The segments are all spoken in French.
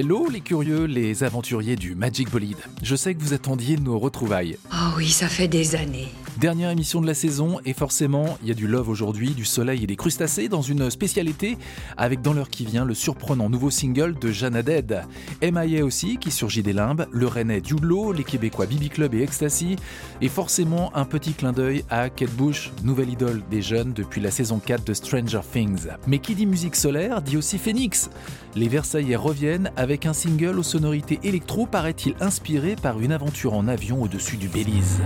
Hello les curieux, les aventuriers du Magic Bolide. Je sais que vous attendiez nos retrouvailles. Oh oui, ça fait des années. Dernière émission de la saison et forcément, il y a du love aujourd'hui, du soleil et des crustacés dans une spécialité avec dans l'heure qui vient le surprenant nouveau single de Jeanne Dead. MIA aussi qui surgit des limbes, le Rennais Dioulo, les Québécois Bibi Club et Ecstasy et forcément un petit clin d'œil à Kate Bush, nouvelle idole des jeunes depuis la saison 4 de Stranger Things. Mais qui dit musique solaire dit aussi Phoenix. Les Versaillais reviennent avec un single aux sonorités électro paraît-il inspiré par une aventure en avion au-dessus du Belize.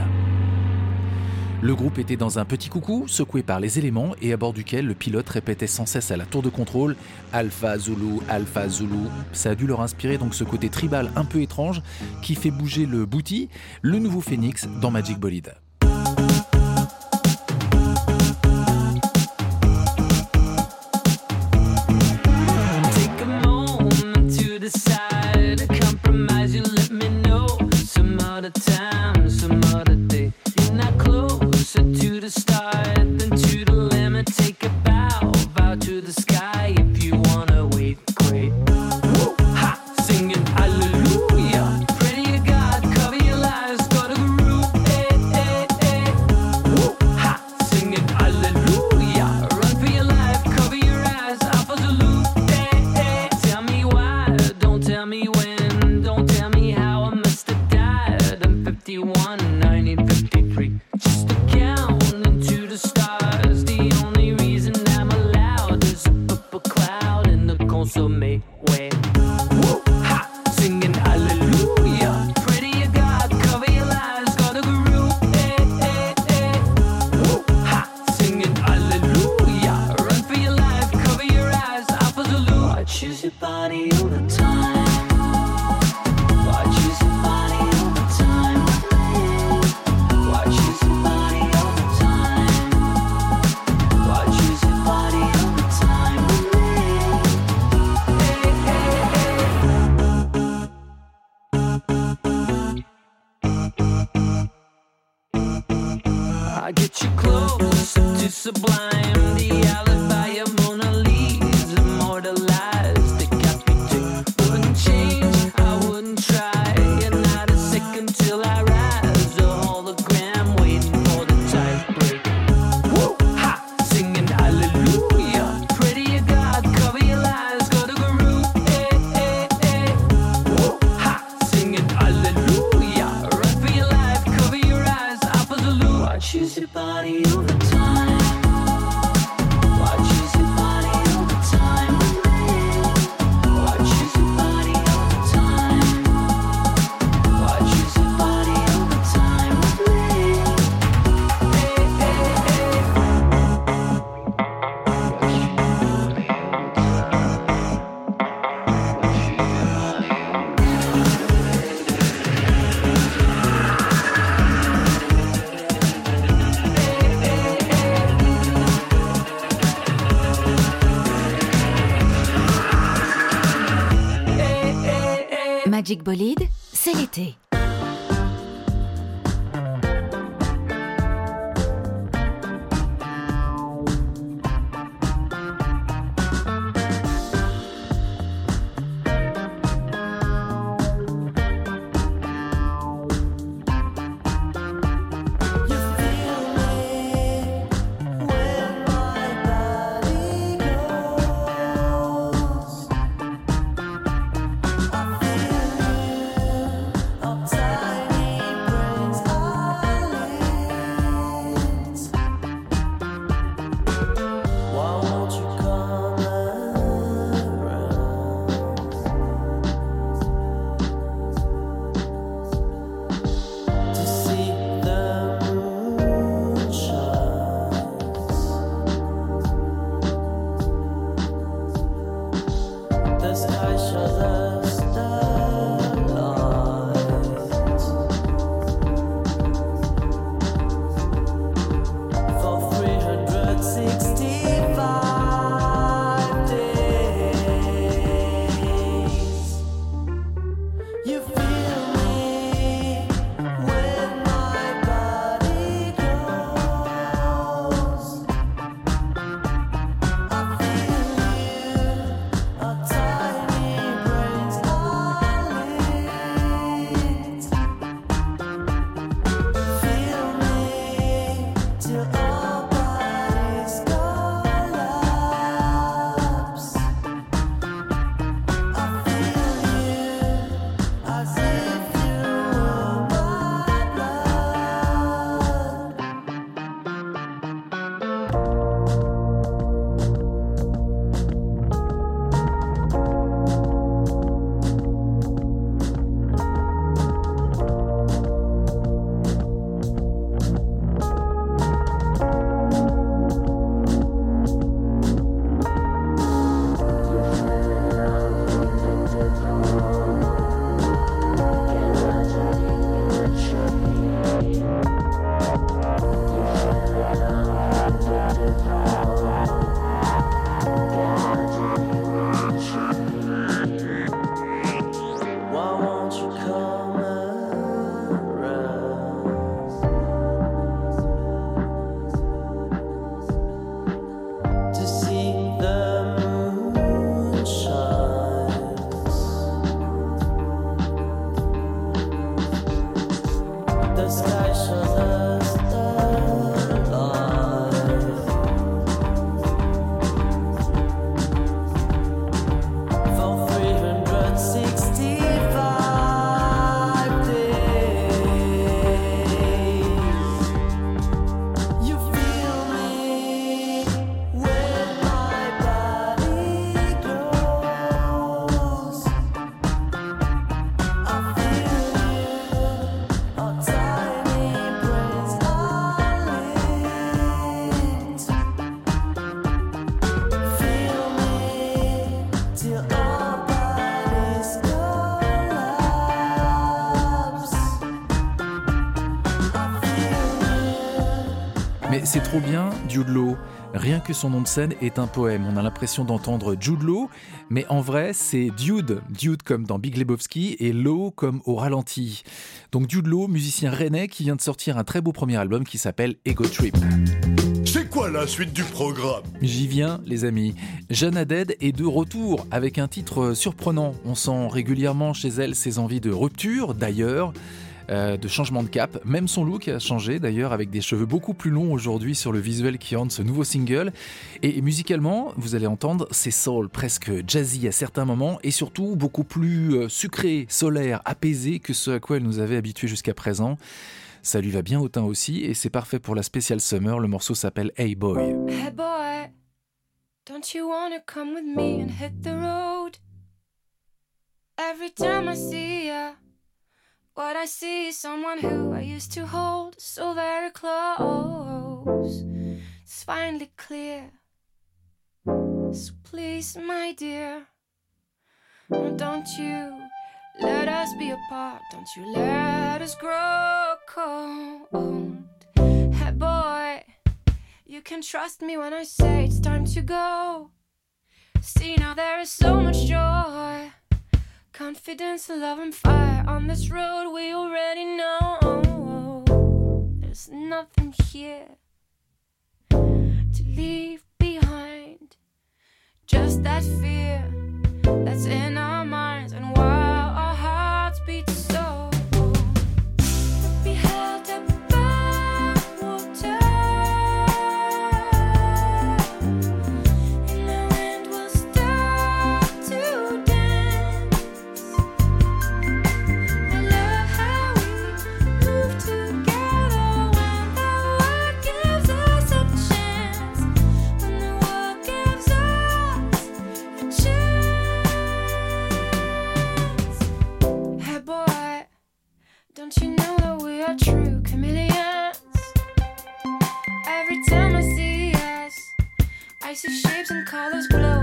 Le groupe était dans un petit coucou, secoué par les éléments et à bord duquel le pilote répétait sans cesse à la tour de contrôle Alpha Zulu, Alpha Zulu. Ça a dû leur inspirer donc ce côté tribal un peu étrange qui fait bouger le booty, le nouveau phénix dans Magic Bolide. the stars. Magic Bolide, c'est l'été. C'est trop bien, Jude Law. Rien que son nom de scène est un poème. On a l'impression d'entendre Jude Law, mais en vrai, c'est Dude. Dude comme dans Big Lebowski et Law comme au ralenti. Donc Jude Law, musicien rennais qui vient de sortir un très beau premier album qui s'appelle Ego Trip. C'est quoi la suite du programme? J'y viens, les amis. Jeanne Haddad est de retour avec un titre surprenant. On sent régulièrement chez elle ses envies de rupture, d'ailleurs. Euh, de changement de cap. Même son look a changé d'ailleurs avec des cheveux beaucoup plus longs aujourd'hui sur le visuel qui orne ce nouveau single. Et, musicalement, vous allez entendre, c'est soul, presque jazzy à certains moments et surtout beaucoup plus euh, sucré, solaire, apaisé que ce à quoi elle nous avait habitué jusqu'à présent. Ça lui va bien au teint aussi et c'est parfait pour la spéciale summer. Le morceau s'appelle Hey Boy. Hey boy, don't you wanna come with me and hit the road? Every time I see ya. What I see is someone who I used to hold so very close. It's finally clear. So please, my dear, don't you let us be apart. Don't you let us grow cold. Hey, boy, you can trust me when I say it's time to go. See, now there is so much joy. Confidence, love, and fire on this road we already know. There's nothing here to leave behind. Just that fear that's in our and colors glowing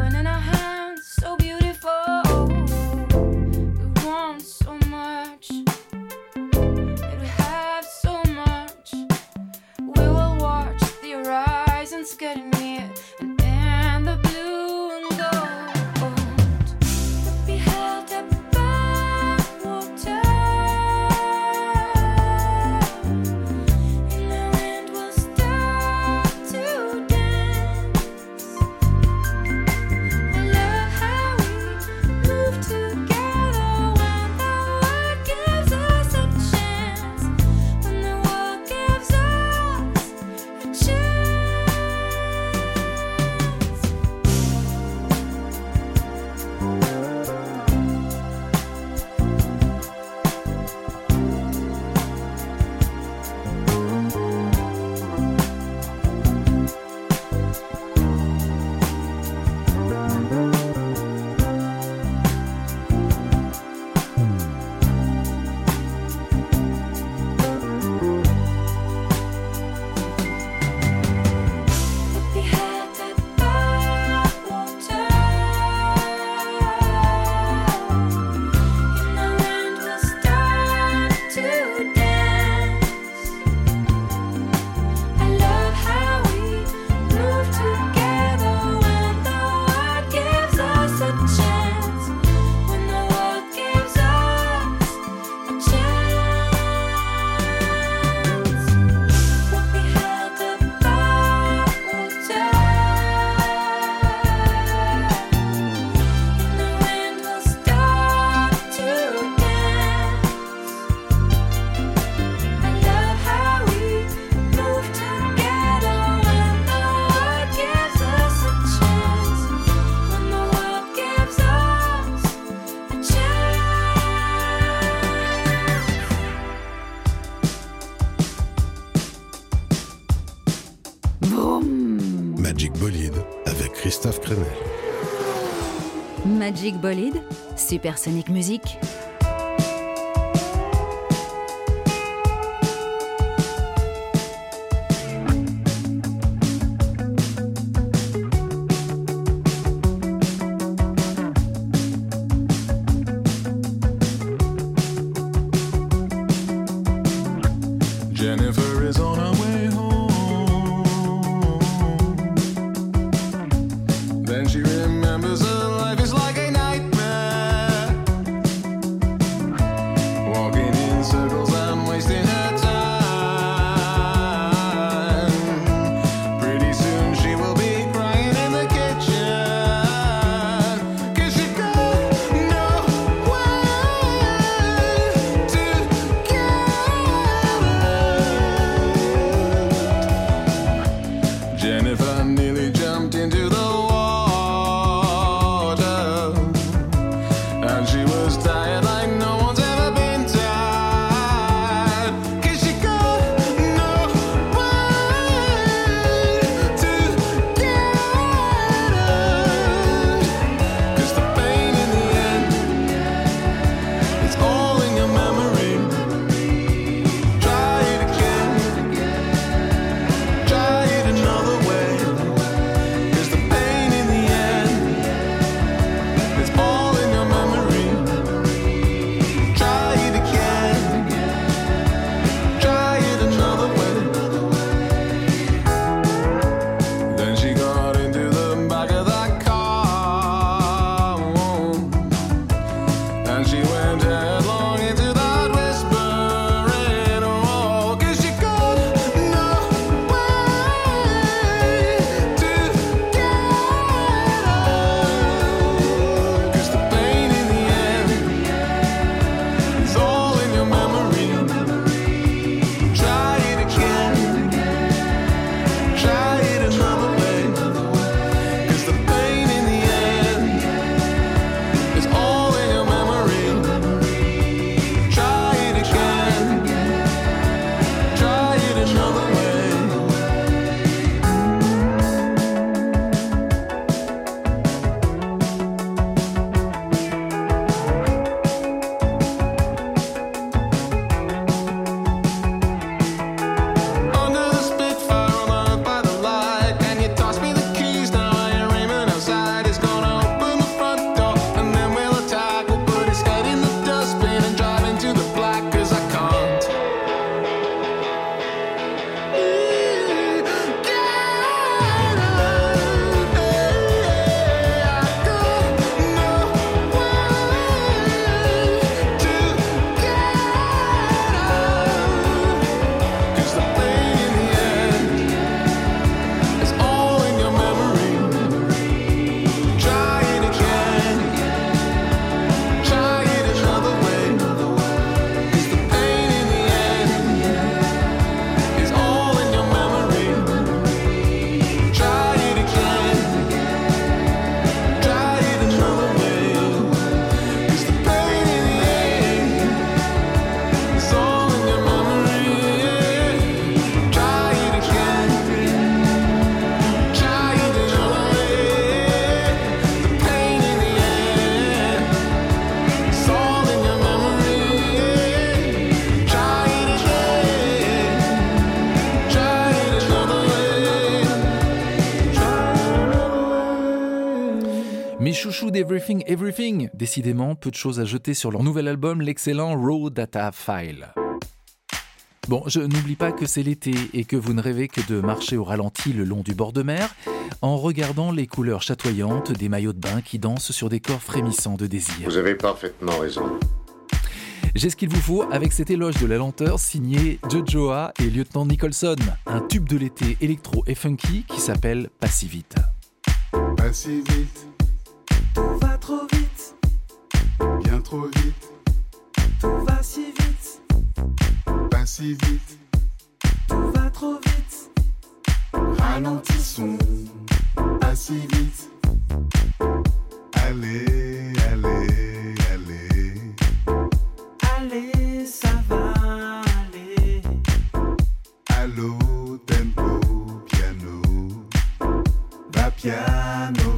Magic Bolide, Supersonic Music. and she went headlong. Mes chouchous d'Everything Everything, décidément peu de choses à jeter sur leur nouvel album, l'excellent Raw Data File. Bon, je n'oublie pas que c'est l'été et que vous ne rêvez que de marcher au ralenti le long du bord de mer en regardant les couleurs chatoyantes des maillots de bain qui dansent sur des corps frémissants de désir. Vous avez parfaitement raison. J'ai ce qu'il vous faut avec cet éloge de la lenteur signé Jojoa et Lieutenant Nicholson, un tube de l'été électro et funky qui s'appelle Pas si vite. Pas si vite, tout va trop vite, bien trop vite, tout va si vite, pas si vite, tout va trop vite, ralentissons, pas si vite, allez, allez, allez, allez, ça va aller, allô, tempo, piano, va piano,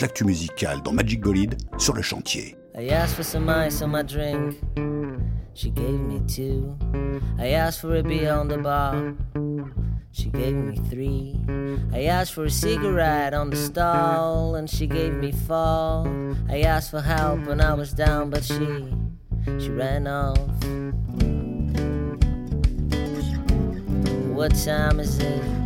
L'actu musicale dans Magic Bolide sur le chantier. I asked for some ice on my drink. She gave me two. I asked for a beer on the bar. She gave me three. I asked for a cigarette on the stall, and she gave me four. I asked for help when I was down, but she she ran off. What time is it?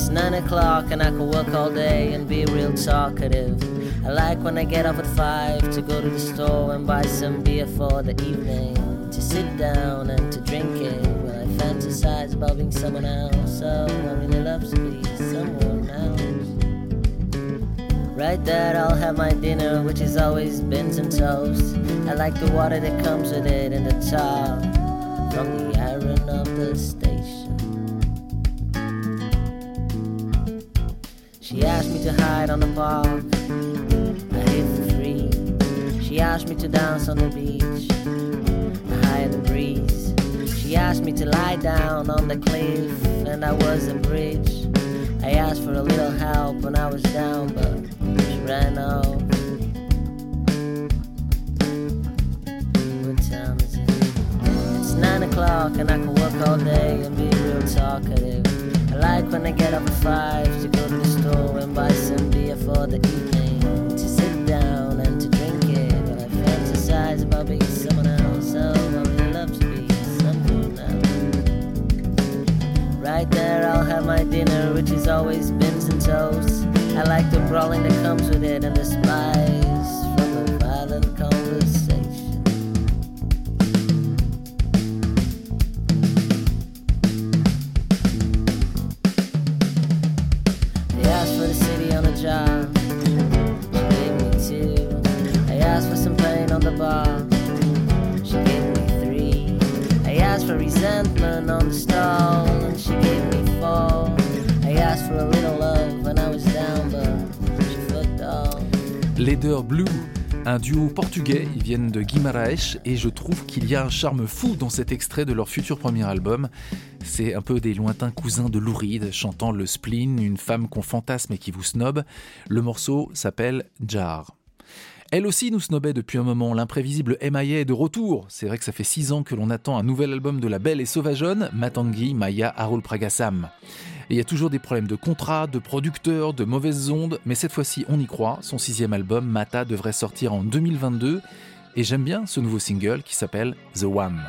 It's nine o'clock, and I could work all day and be real talkative. I like when I get off at five to go to the store and buy some beer for the evening. To sit down and to drink it when I fantasize about being someone else. So I really love to be someone else. Right there, I'll have my dinner, which is always beans and toast. I like the water that comes with it in the top from the iron of the station. She asked me to hide on the park. I hid for free. She asked me to dance on the beach. I hired the breeze. She asked me to lie down on the cliff, and I was a bridge. I asked for a little help when I was down, but she ran off. Nine o'clock, and I can work all day and be real talkative. I like when I get up at five to go to the store and buy some beer for the evening, to sit down and to drink it. While I fantasize about being someone else. Oh, I really love to be someone else. Right there, I'll have my dinner, which is always beans and toast. I like the brawling that comes with it and the spice duo portugais, ils viennent de Guimarães et je trouve qu'il y a un charme fou dans cet extrait de leur futur premier album. C'est un peu des lointains cousins de Lou Reed chantant le spleen, une femme qu'on fantasme et qui vous snob. Le morceau s'appelle Jar. Elle aussi nous snobait depuis un moment. L'imprévisible MIA est de retour. C'est vrai que ça fait six ans que l'on attend un nouvel album de la belle et sauvageonne, Matangi Maya Arul Pragasam. Et il y a toujours des problèmes de contrat, de producteurs, de mauvaises ondes, mais cette fois-ci on y croit. Son sixième album, Mata, devrait sortir en 2022. Et j'aime bien ce nouveau single qui s'appelle The One.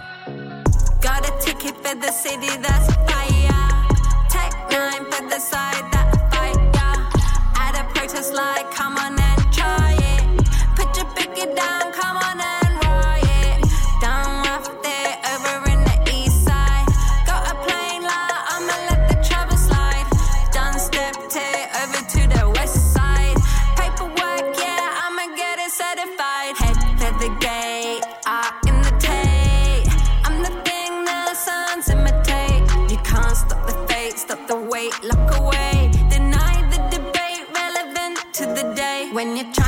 When you're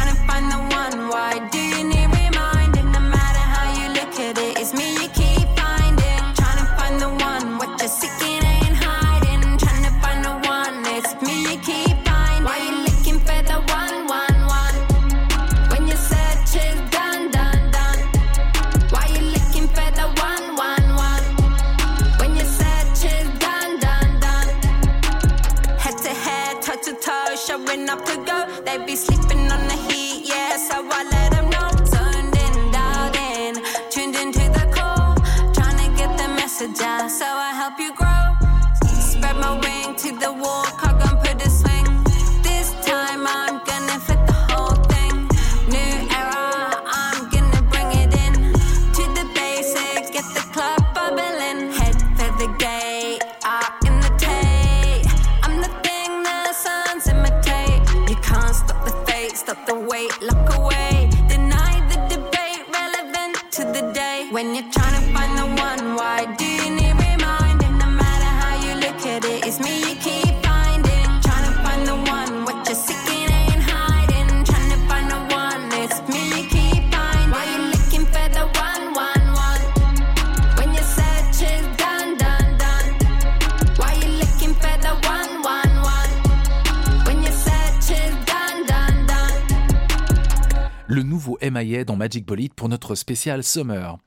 Pour notre spécial Summer.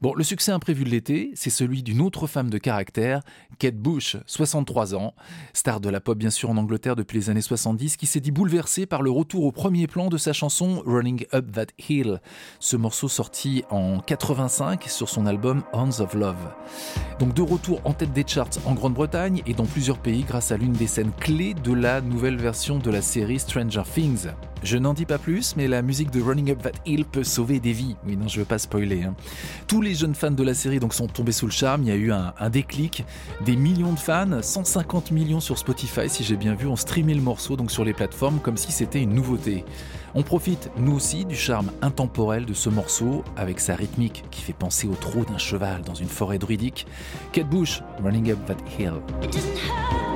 Bon, le succès imprévu de l'été, c'est celui d'une autre femme de caractère, Kate Bush, 63 ans, star de la pop bien sûr en Angleterre depuis les années 70, qui s'est dit bouleversée par le retour au premier plan de sa chanson Running Up That Hill, ce morceau sorti en 85 sur son album Hands of Love. Donc de retour en tête des charts en Grande-Bretagne et dans plusieurs pays grâce à l'une des scènes clés de la nouvelle version de la série Stranger Things. Je n'en dis pas plus, mais la musique de Running Up That Hill peut sauver des vies. Oui, non, je veux pas spoiler. hein. Tous les jeunes fans de la série donc sont tombés sous le charme. Il y a eu un, déclic, millions de fans, 150 millions sur Spotify, si j'ai bien vu, ont streamé le morceau donc sur les plateformes comme si c'était une nouveauté. On profite nous aussi du charme intemporel de ce morceau avec sa rythmique qui fait penser au trot d'un cheval dans une forêt druidique. Kate Bush, Running Up That Hill.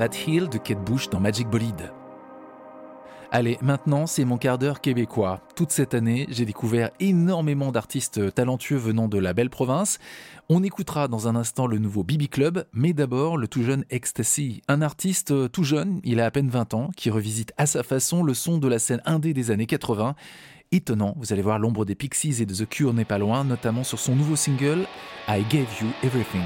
That Hill de Kate Bush dans Magic Bolide. Allez, maintenant, c'est mon quart d'heure québécois. Toute cette année, j'ai découvert énormément d'artistes talentueux venant de la belle province. On écoutera dans un instant le nouveau Bibi Club, mais d'abord le tout jeune Ecstasy, un artiste tout jeune, il a à peine 20 ans, qui revisite à sa façon le son de la scène indé des années 80. Étonnant, vous allez voir l'ombre des Pixies et de The Cure n'est pas loin, notamment sur son nouveau single I Gave You Everything.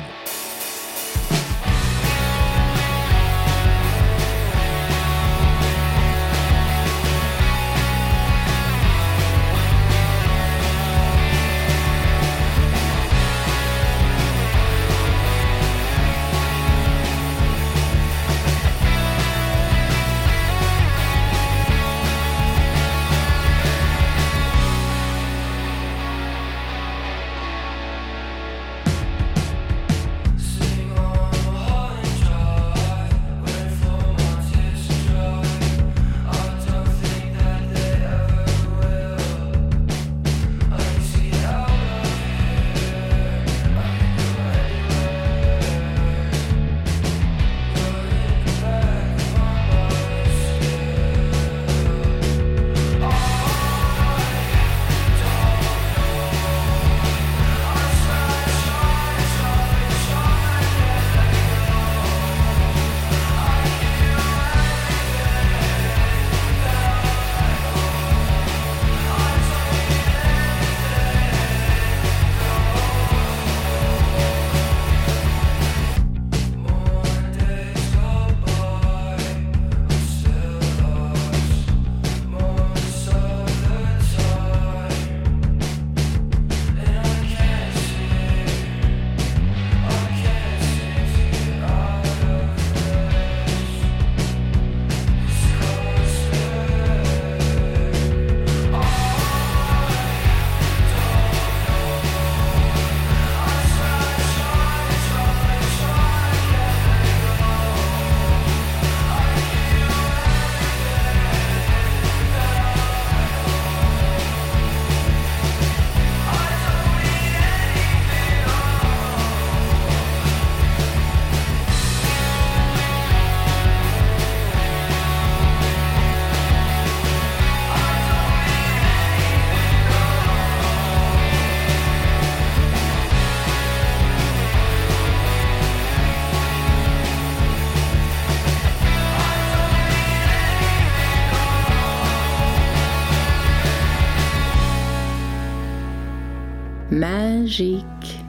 Magique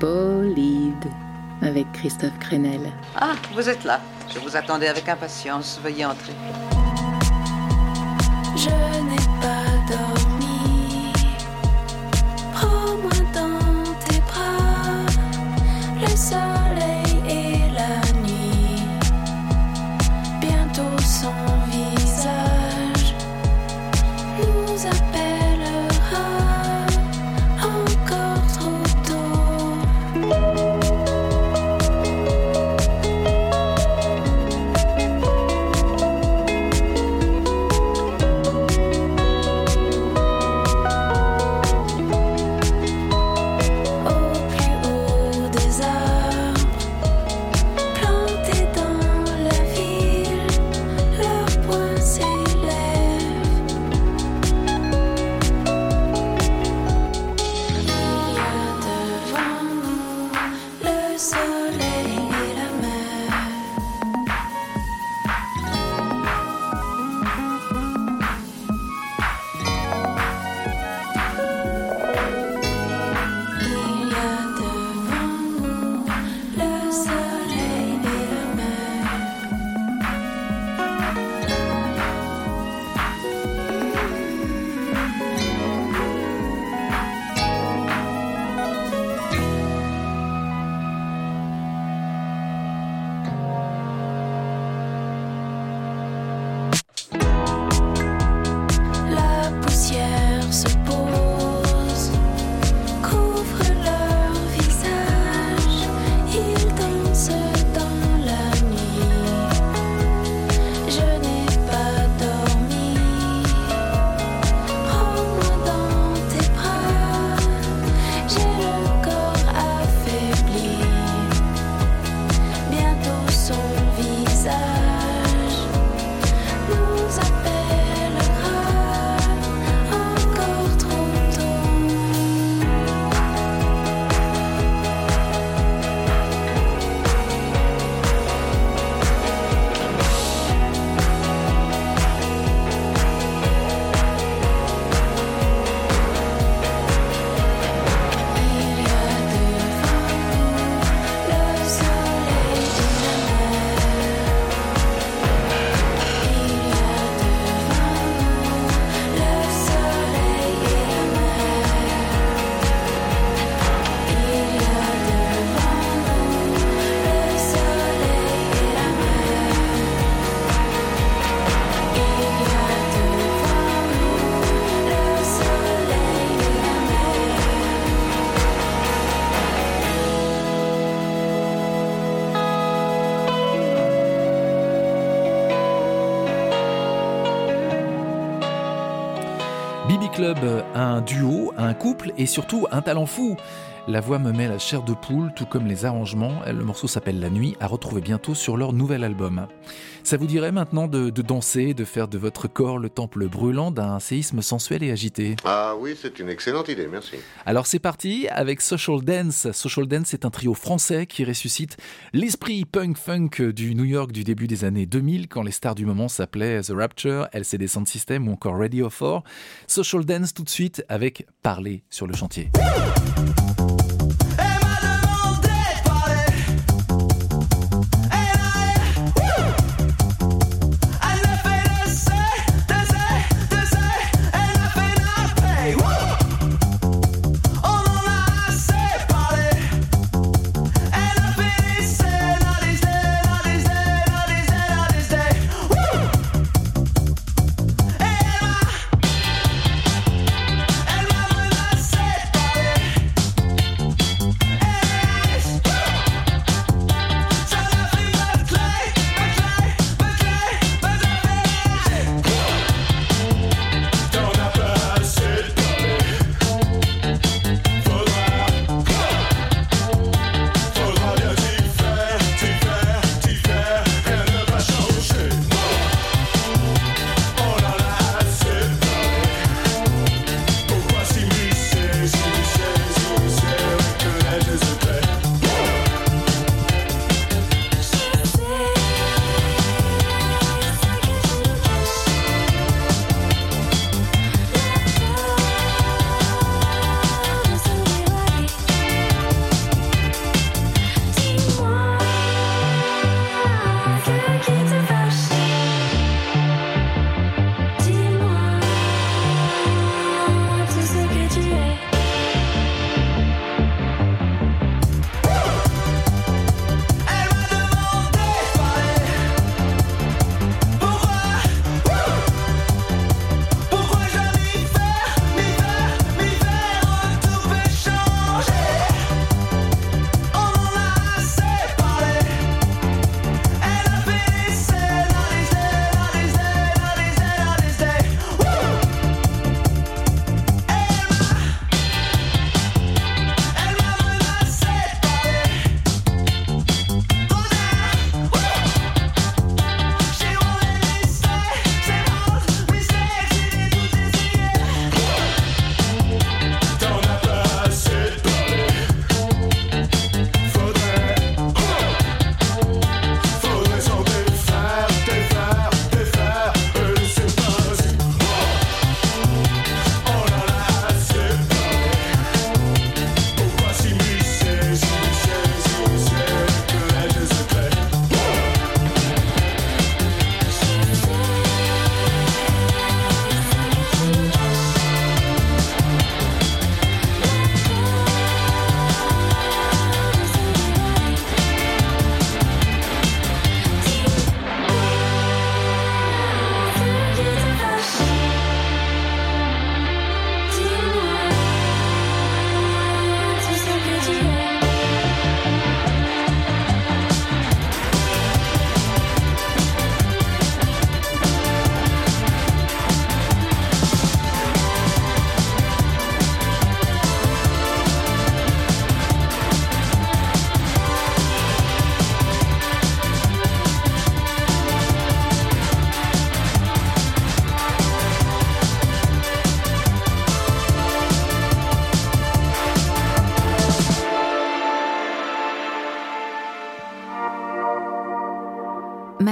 Bolide avec Christophe Crenel. Ah, vous êtes là. Je vous attendais avec impatience. Veuillez entrer. Je n'ai un duo, un couple et surtout un talent fou. La voix me met la chair de poule, tout comme les arrangements. Le morceau s'appelle La Nuit, à retrouver bientôt sur leur nouvel album. Ça vous dirait maintenant de, danser, de faire de votre corps le temple brûlant d'un séisme sensuel et agité? Ah oui, c'est une excellente idée, merci. Alors c'est parti avec Social Dance. Social Dance est un trio français qui ressuscite l'esprit punk-funk du New York du début des années 2000, quand les stars du moment s'appelaient The Rapture, LCD Sound System ou encore Radio 4. Social Dance tout de suite avec Parler sur le chantier.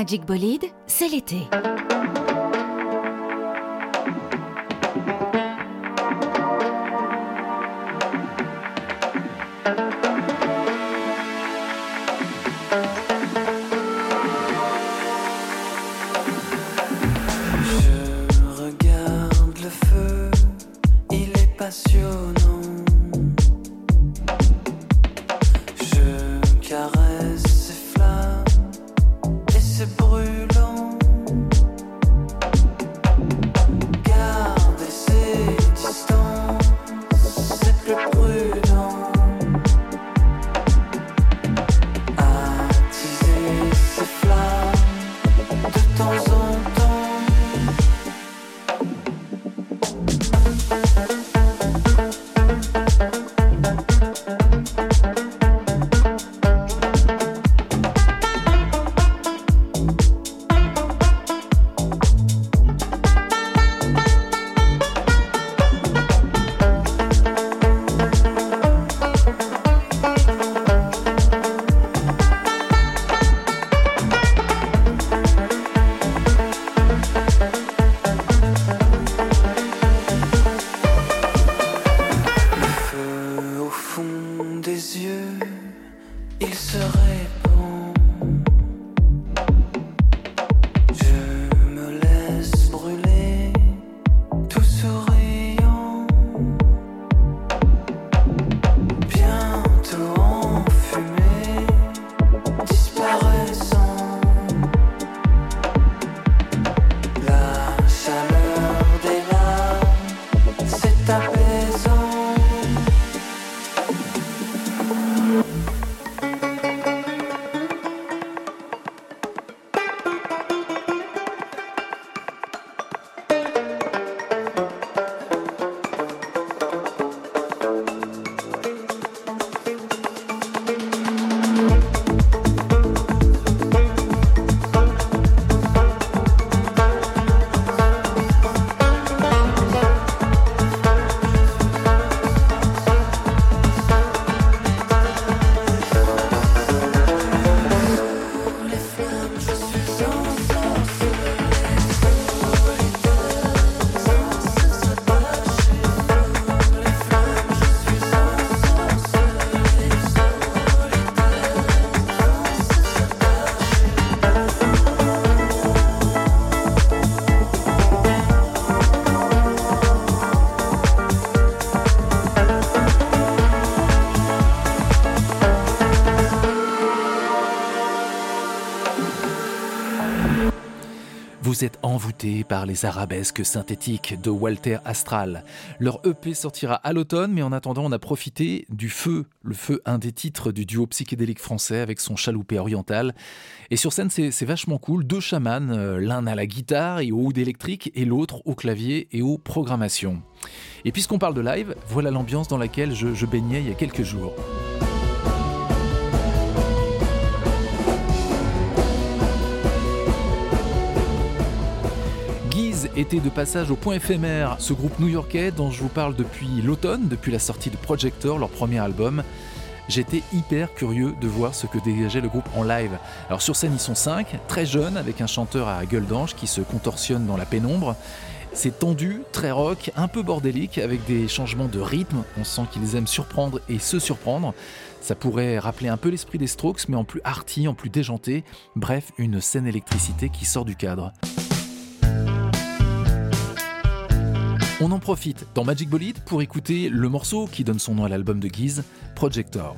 Magic Bolide, c'est l'été. Envoûté par les arabesques synthétiques de Walter Astral. Leur EP sortira à l'automne, mais en attendant, on a profité du feu, le feu, un des titres du duo psychédélique français avec son chaloupé oriental. Et sur scène, c'est vachement cool. Deux chamans, euh, l'un à la guitare et au oud électrique, et l'autre au clavier et aux programmations. Et puisqu'on parle de live, voilà l'ambiance dans laquelle je, je baignais il y a quelques jours. Était de passage au point éphémère, ce groupe new-yorkais dont je vous parle depuis l'automne, depuis la sortie de Projector, leur premier album. J'étais hyper curieux de voir ce que dégageait le groupe en live. Alors sur scène ils sont cinq, très jeunes, avec un chanteur à gueule d'ange qui se contorsionne dans la pénombre. C'est tendu, très rock, un peu bordélique, avec des changements de rythme. On sent qu'ils aiment surprendre et se surprendre. Ça pourrait rappeler un peu l'esprit des Strokes, mais en plus arty, en plus déjanté. Bref, une scène électricité qui sort du cadre. On en profite dans Magic Bolide pour écouter le morceau qui donne son nom à l'album de Guise, Projector.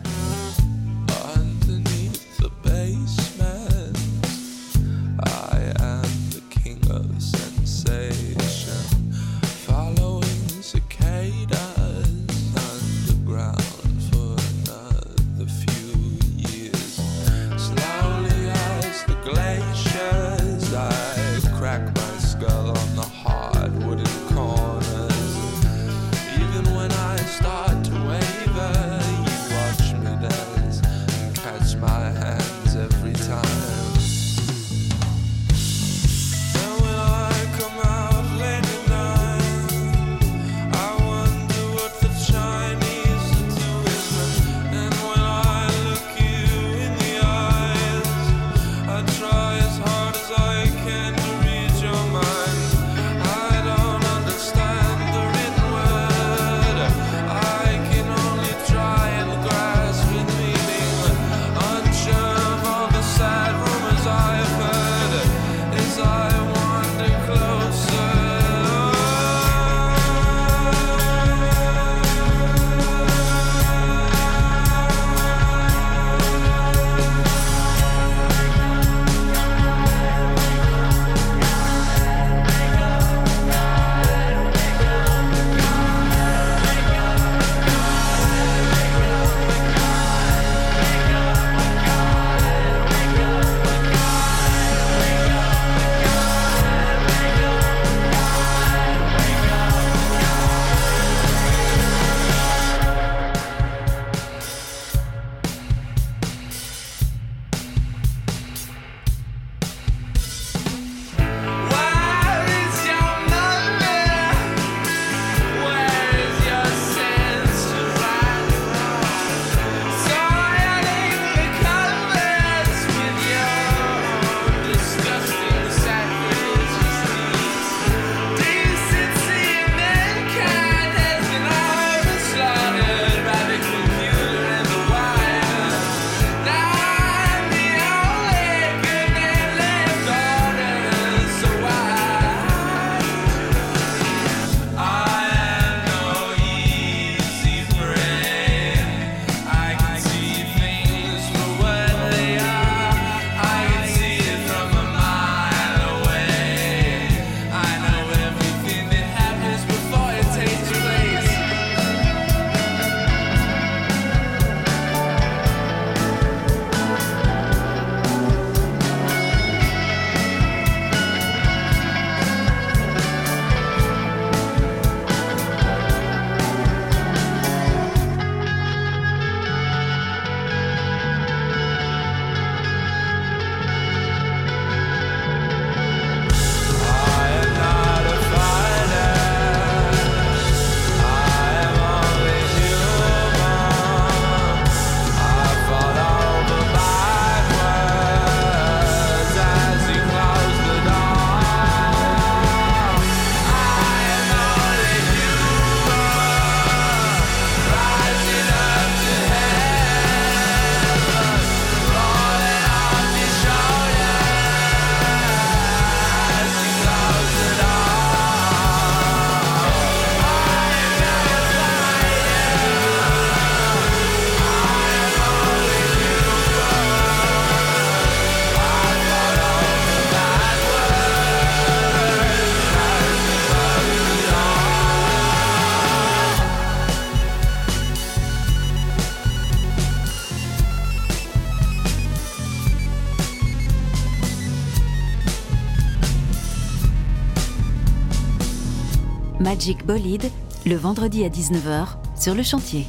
Magic Bolide, le vendredi à 19h sur le chantier.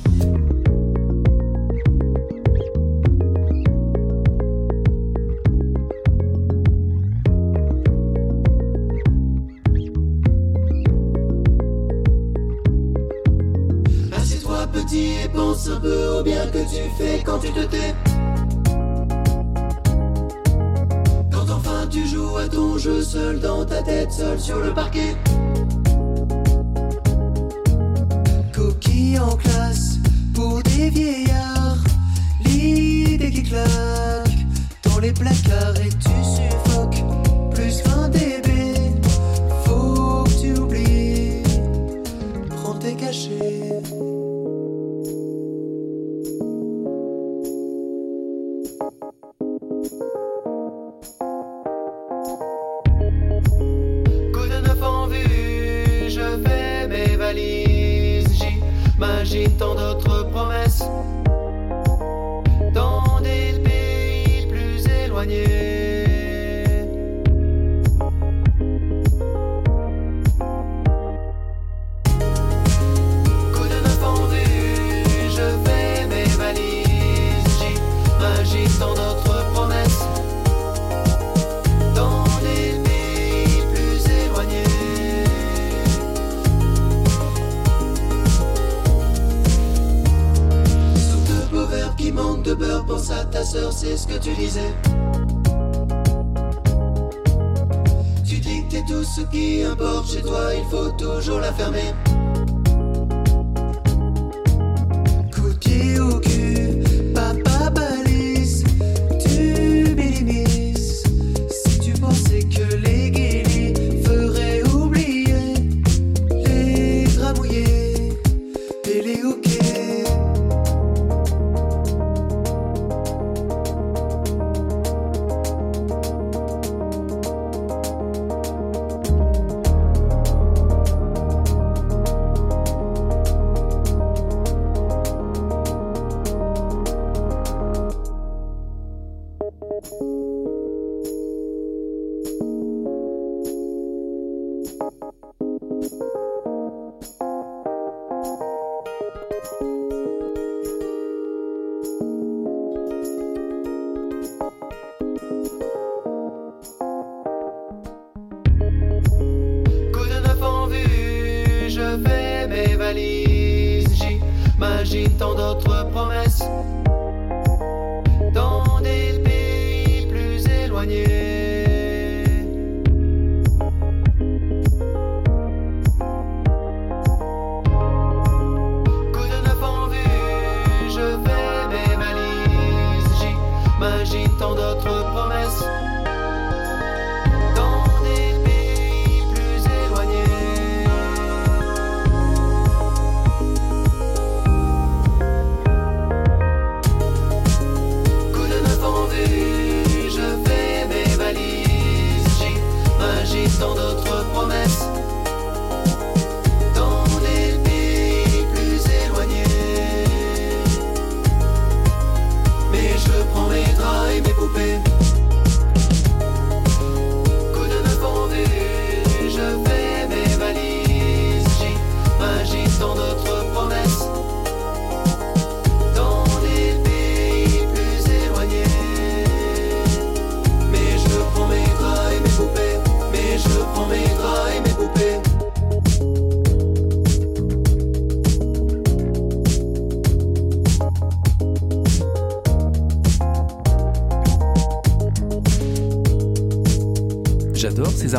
Assieds-toi petit et pense un peu au bien que tu fais quand tu te tais. Quand enfin tu joues à ton jeu seul dans ta tête, seul sur le parquet. Valises. J'imagine tant d'autres promesses à ta sœur, c'est ce que tu disais. Tu dis que t'es tout ce qui importe chez toi, il faut toujours la fermer. D'autres promesses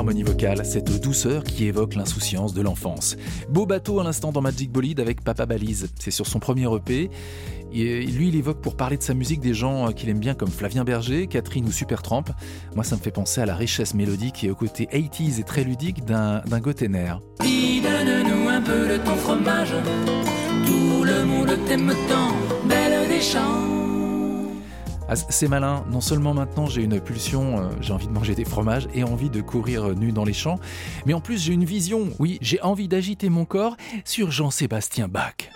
harmonies vocales, cette douceur qui évoque l'insouciance de l'enfance. Beau bateau à l'instant dans Magic Bolide avec Papa Balise. C'est sur son premier EP. Et lui, il évoque pour parler de sa musique des gens qu'il aime bien comme Flavien Berger, Catherine ou Supertramp. Moi, ça me fait penser à la richesse mélodique et au côté 80s et très ludique d'un Gotener. Ah, c'est malin, non seulement maintenant j'ai une pulsion, euh, j'ai envie de manger des fromages et envie de courir euh, nu dans les champs, mais en plus j'ai une vision, oui, j'ai envie d'agiter mon corps sur Jean-Sébastien Bach.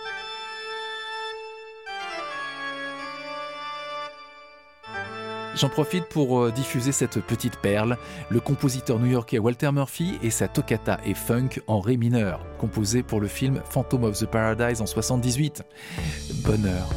J'en profite pour euh, diffuser cette petite perle, le compositeur new-yorkais Walter Murphy et sa toccata et funk en ré mineur, composée pour le film Phantom of the Paradise en 78. Bonheur.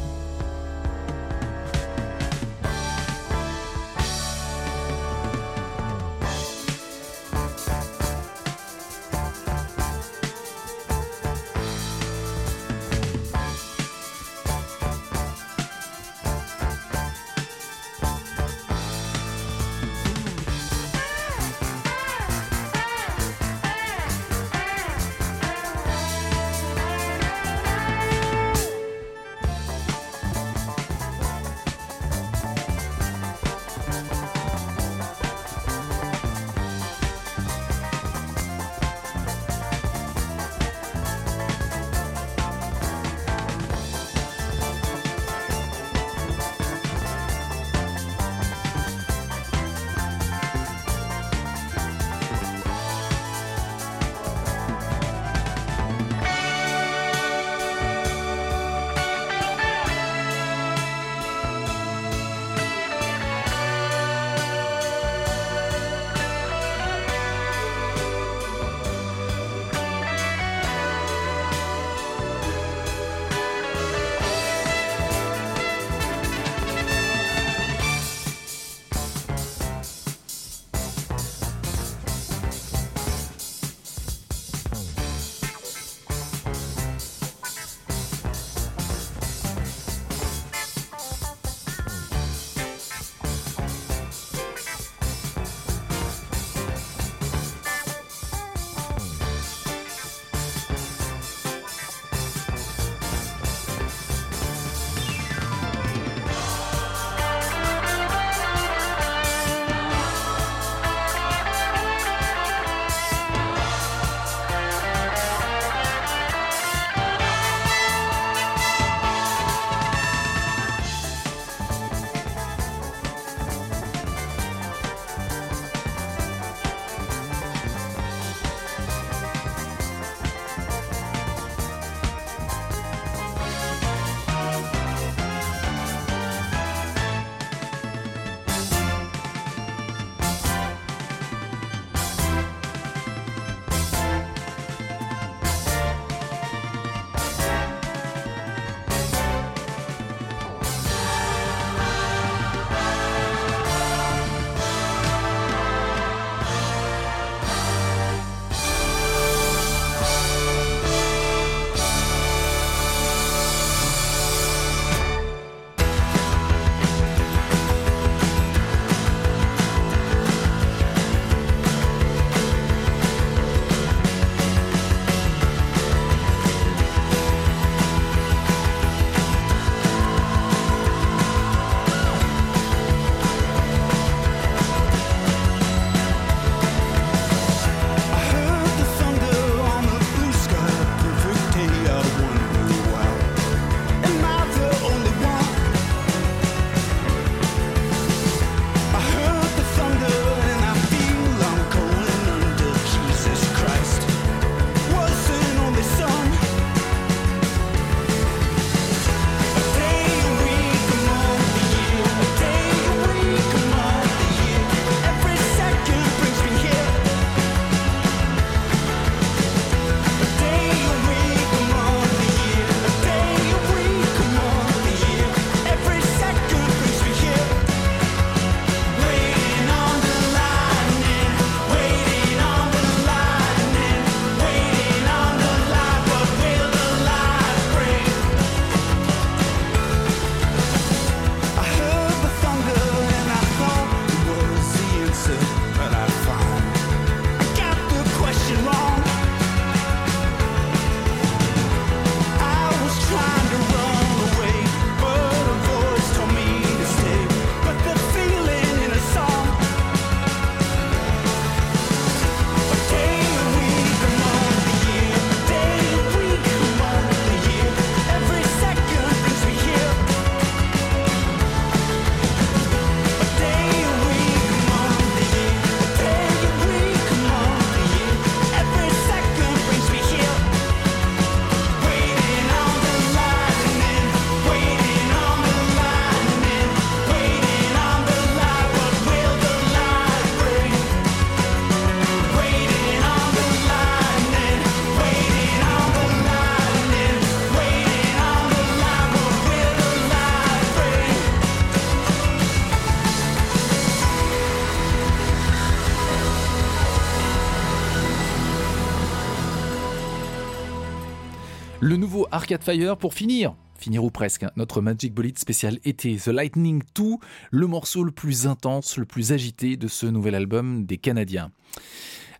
Arcade Fire pour finir finir ou presque, hein, notre Magic Bolide spécial été, The Lightning 2, le morceau le plus intense, le plus agité de ce nouvel album des Canadiens.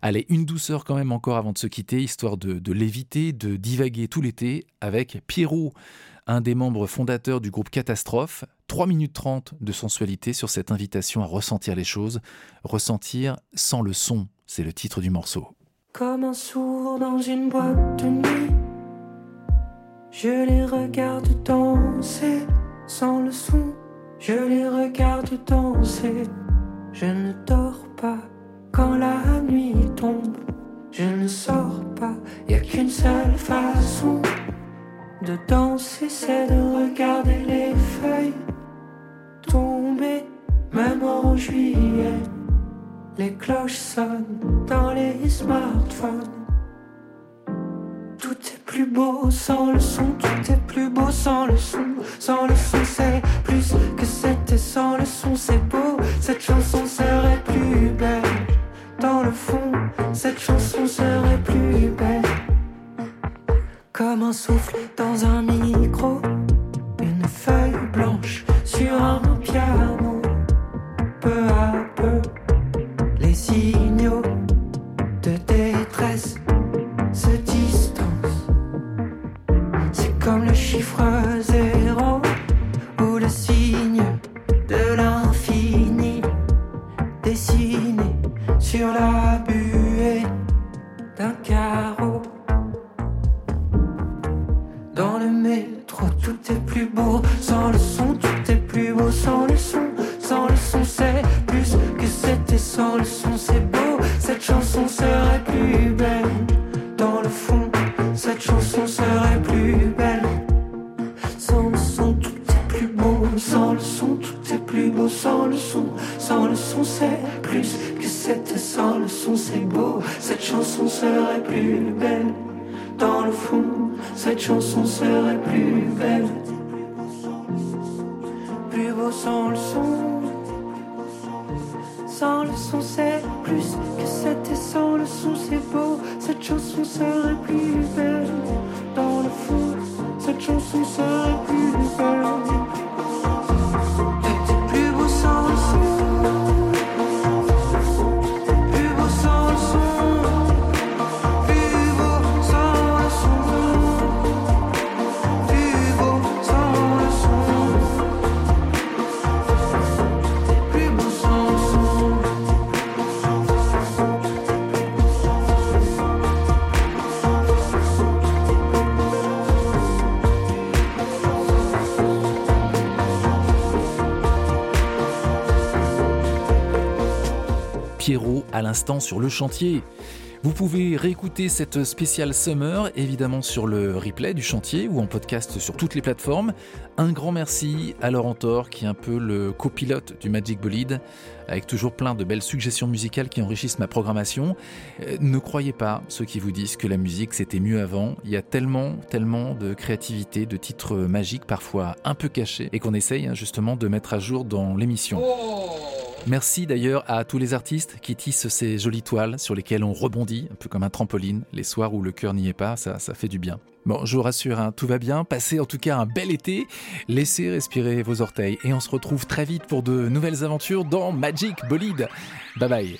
Allez, une douceur quand même encore avant de se quitter, histoire de, de l'éviter, de divaguer tout l'été avec Pierrot, un des membres fondateurs du groupe Catastrophe. 3 minutes 30 de sensualité sur cette invitation à ressentir les choses, ressentir sans le son, c'est le titre du morceau. Comme un sourd dans une boîte de nuit je les regarde danser sans le son. Je les regarde danser. Je ne dors pas quand la nuit tombe. Je ne sors pas, y a qu'une seule façon de danser, c'est de regarder les feuilles tomber, même en juillet. Les cloches sonnent dans les smartphones. Plus beau sans le son, tout est plus beau sans le son. Sans le son, c'est plus que c'était sans le son, c'est beau. Cette chanson serait plus belle. Dans le fond, cette chanson serait plus belle. Comme un souffle dans un micro, une feuille blanche sur un piano. Peu à à l'instant sur le chantier. Vous pouvez réécouter cette spéciale Summer évidemment sur le replay du chantier ou en podcast sur toutes les plateformes. Un grand merci à Laurent Thor qui est un peu le copilote du Magic Bolide avec toujours plein de belles suggestions musicales qui enrichissent ma programmation. Euh, ne croyez pas ceux qui vous disent que la musique c'était mieux avant. Il y a tellement, tellement de créativité, de titres magiques parfois un peu cachés et qu'on essaye hein, justement de mettre à jour dans l'émission. Merci d'ailleurs à tous les artistes qui tissent ces jolies toiles sur lesquelles on rebondit, un peu comme un trampoline, les soirs où le cœur n'y est pas, ça, ça fait du bien. Bon, je vous rassure, hein, tout va bien, passez en tout cas un bel été, laissez respirer vos orteils et on se retrouve très vite pour de nouvelles aventures dans Magic Bolide. Bye bye.